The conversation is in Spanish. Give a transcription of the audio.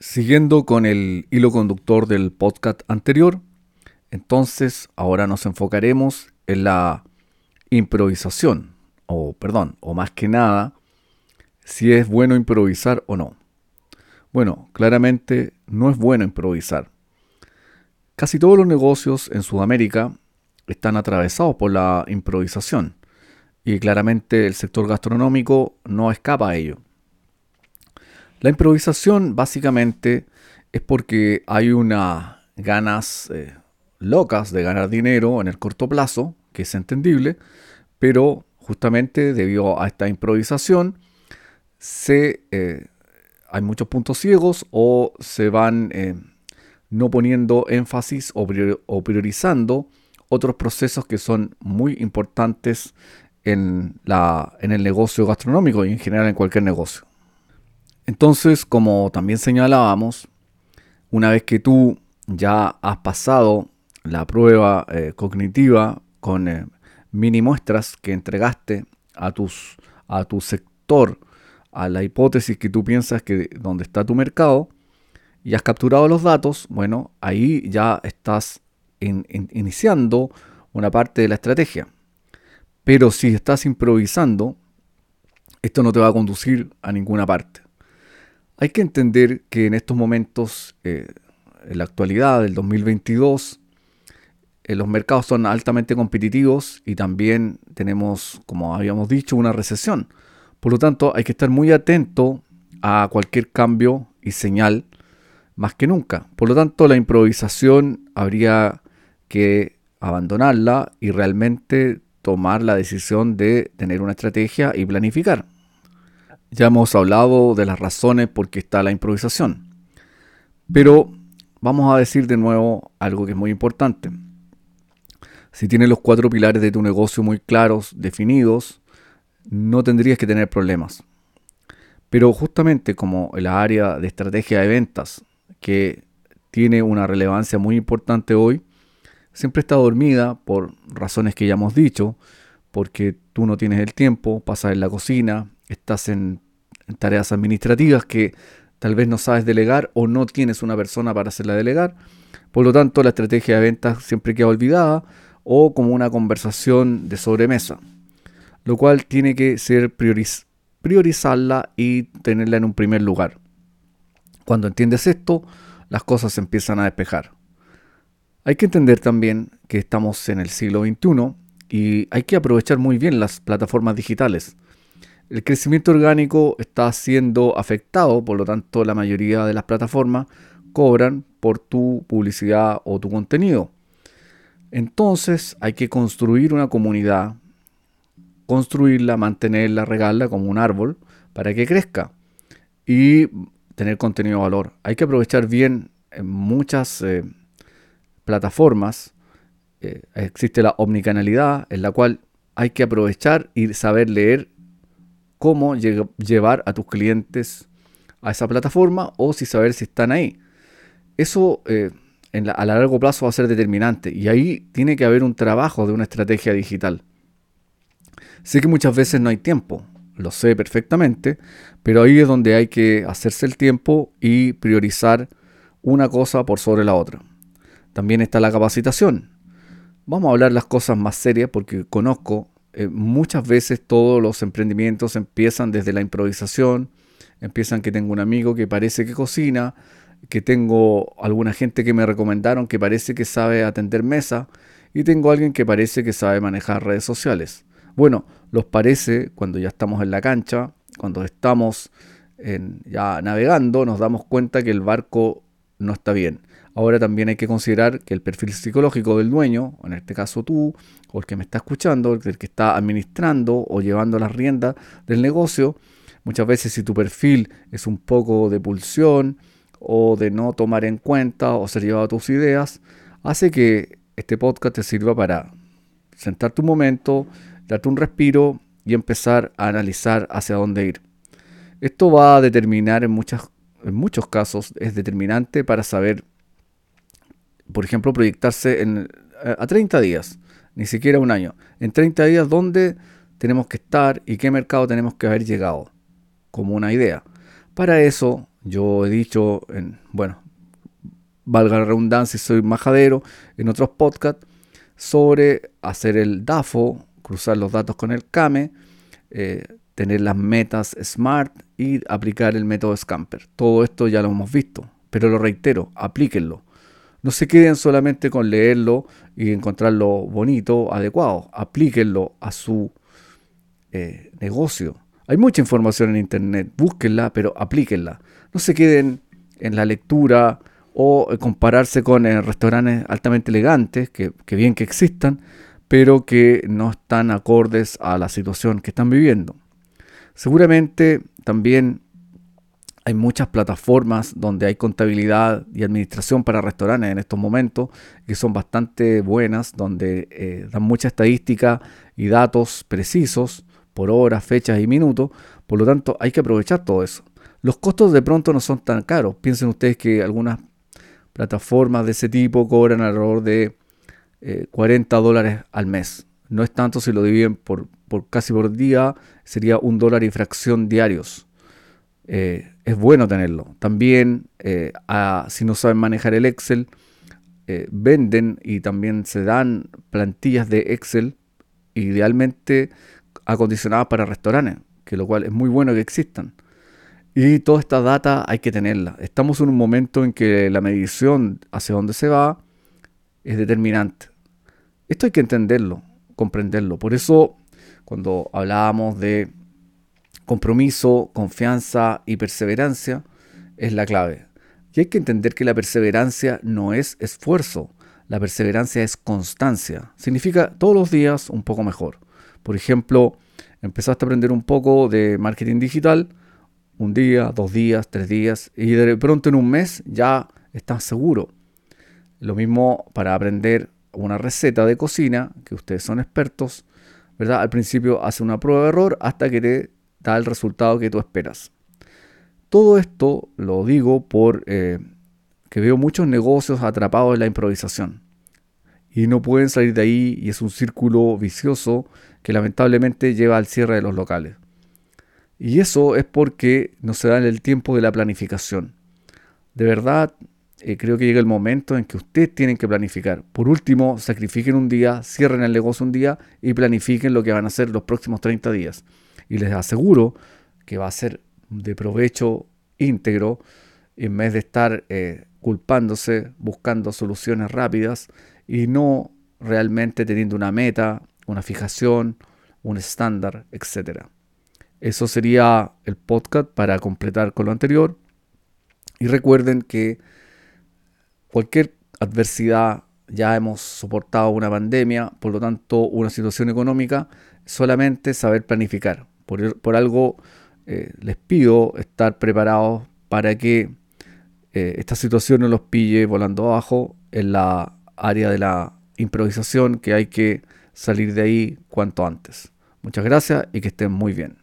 Siguiendo con el hilo conductor del podcast anterior, entonces ahora nos enfocaremos en la improvisación, o perdón, o más que nada, si es bueno improvisar o no. Bueno, claramente no es bueno improvisar. Casi todos los negocios en Sudamérica están atravesados por la improvisación y claramente el sector gastronómico no escapa a ello. La improvisación básicamente es porque hay unas ganas eh, locas de ganar dinero en el corto plazo, que es entendible, pero justamente debido a esta improvisación se, eh, hay muchos puntos ciegos o se van eh, no poniendo énfasis o, priorizando otros procesos que son muy importantes en, la, en el negocio gastronómico y en general en cualquier negocio. Entonces, como también señalábamos, una vez que tú ya has pasado la prueba eh, cognitiva con eh, mini muestras que entregaste a, tus, a tu sector, a la hipótesis que tú piensas que donde está tu mercado, y has capturado los datos, bueno, ahí ya estás iniciando una parte de la estrategia. Pero si estás improvisando, esto no te va a conducir a ninguna parte. Hay que entender que en estos momentos, eh, en la actualidad del 2022, eh, los mercados son altamente competitivos y también tenemos, como habíamos dicho, una recesión. Por lo tanto, hay que estar muy atento a cualquier cambio y señal más que nunca. Por lo tanto, la improvisación habría que abandonarla y realmente tomar la decisión de tener una estrategia y planificar. Ya hemos hablado de las razones por qué está la improvisación. Pero vamos a decir de nuevo algo que es muy importante. Si tienes los cuatro pilares de tu negocio muy claros, definidos, no tendrías que tener problemas. Pero justamente como el área de estrategia de ventas, que tiene una relevancia muy importante hoy, siempre está dormida por razones que ya hemos dicho, porque tú no tienes el tiempo, pasas en la cocina, estás en, tareas administrativas que tal vez no sabes delegar o no tienes una persona para hacerla delegar. Por lo tanto, la estrategia de ventas siempre queda olvidada o como una conversación de sobremesa, lo cual tiene que ser priorizarla y tenerla en un primer lugar. Cuando entiendes esto, las cosas se empiezan a despejar. Hay que entender también que estamos en el siglo XXI y hay que aprovechar muy bien las plataformas digitales el crecimiento orgánico está siendo afectado, por lo tanto la mayoría de las plataformas cobran por tu publicidad o tu contenido. Entonces hay que construir una comunidad, construirla, mantenerla, regarla como un árbol para que crezca y tener contenido de valor. Hay que aprovechar bien en muchas eh, plataformas. Eh, existe la omnicanalidad en la cual hay que aprovechar y saber leer cómo llevar a tus clientes a esa plataforma o si saber si están ahí. Eso eh, a largo plazo va a ser determinante y ahí tiene que haber un trabajo de una estrategia digital. Sé que muchas veces no hay tiempo, lo sé perfectamente, pero ahí es donde hay que hacerse el tiempo y priorizar una cosa por sobre la otra. También está la capacitación. Vamos a hablar las cosas más serias porque conozco eh, muchas veces todos los emprendimientos empiezan desde la improvisación, empiezan que tengo un amigo que parece que cocina, que tengo alguna gente que me recomendaron que parece que sabe atender mesa y tengo alguien que parece que sabe manejar redes sociales. Bueno, los parece cuando ya estamos en la cancha, cuando estamos ya navegando, nos damos cuenta que el barco no está bien. Ahora también hay que considerar que el perfil psicológico del dueño, en este caso tú, o el que me está escuchando, el que está administrando o llevando las riendas del negocio, muchas veces si tu perfil es un poco de pulsión o de no tomar en cuenta o ser llevado a tus ideas, hace que este podcast te sirva para sentarte un momento, darte un respiro y empezar a analizar hacia dónde ir. Esto va a determinar en, muchas, en muchos casos, es determinante para saber por ejemplo, proyectarse en, a 30 días, ni siquiera un año. En 30 días, ¿dónde tenemos que estar y qué mercado tenemos que haber llegado? Como una idea. Para eso Yo he dicho, en, bueno, valga la redundancia, soy majadero, en otros podcasts, sobre hacer el DAFO, cruzar los datos con el CAME, eh, tener las metas SMART y aplicar el método Scamper. Todo esto ya lo hemos visto, pero lo reitero, aplíquenlo. No se queden solamente con leerlo y encontrarlo bonito, adecuado. Aplíquenlo a su eh, negocio. Hay mucha información en Internet, búsquenla, pero aplíquenla. No se queden en la lectura o compararse con eh, restaurantes altamente elegantes, que bien que existan, pero que no están acordes a la situación que están viviendo. Seguramente también hay muchas plataformas donde hay contabilidad y administración para restaurantes en estos momentos que son bastante buenas, donde eh, dan mucha estadística y datos precisos por horas, fechas y minutos. Por lo tanto, hay que aprovechar todo eso. Los costos de pronto no son tan caros. Piensen ustedes que algunas plataformas de ese tipo cobran alrededor de 40 eh, dólares al mes. No es tanto si lo dividen por, por casi por día, sería un dólar y fracción diarios. Eh, es bueno tenerlo. También, eh, si no saben manejar el Excel, venden y también se dan plantillas de Excel, idealmente acondicionadas para restaurantes, que lo cual es muy bueno que existan. Y toda esta data hay que tenerla. Estamos en un momento en que la medición hacia dónde se va es determinante. Esto hay que entenderlo, comprenderlo. Por eso, cuando hablábamos de compromiso, confianza y perseverancia, es la clave. Y hay que entender que la perseverancia no es esfuerzo, la perseverancia es constancia. Significa todos los días un poco mejor. Por ejemplo, empezaste a aprender un poco de marketing digital, un día, dos días, tres días, y de pronto en un mes ya estás seguro. Lo mismo para aprender una receta de cocina, que ustedes son expertos, ¿verdad? Al principio hace una prueba de error hasta que te da el resultado que tú esperas. Todo esto lo digo por eh, que veo muchos negocios atrapados en la improvisación y no pueden salir de ahí y es un círculo vicioso que lamentablemente lleva al cierre de los locales. Y eso es porque no se da el tiempo de la planificación. De verdad, eh, creo que llega el momento en que ustedes tienen que planificar. Por último, sacrifiquen un día, cierren el negocio un día y planifiquen lo que van a hacer los próximos 30 días. Y les aseguro que va a ser de provecho íntegro en vez de estar eh, culpándose, buscando soluciones rápidas y no realmente teniendo una meta, una fijación, un estándar, etc. Eso sería el podcast para completar con lo anterior. Y recuerden que cualquier adversidad, ya hemos soportado una pandemia, por lo tanto una situación económica, solamente saber planificar. Por, algo eh, les pido estar preparados para que eh, esta situación no los pille volando abajo en la área de la improvisación, que hay que salir de ahí cuanto antes. Muchas gracias y que estén muy bien.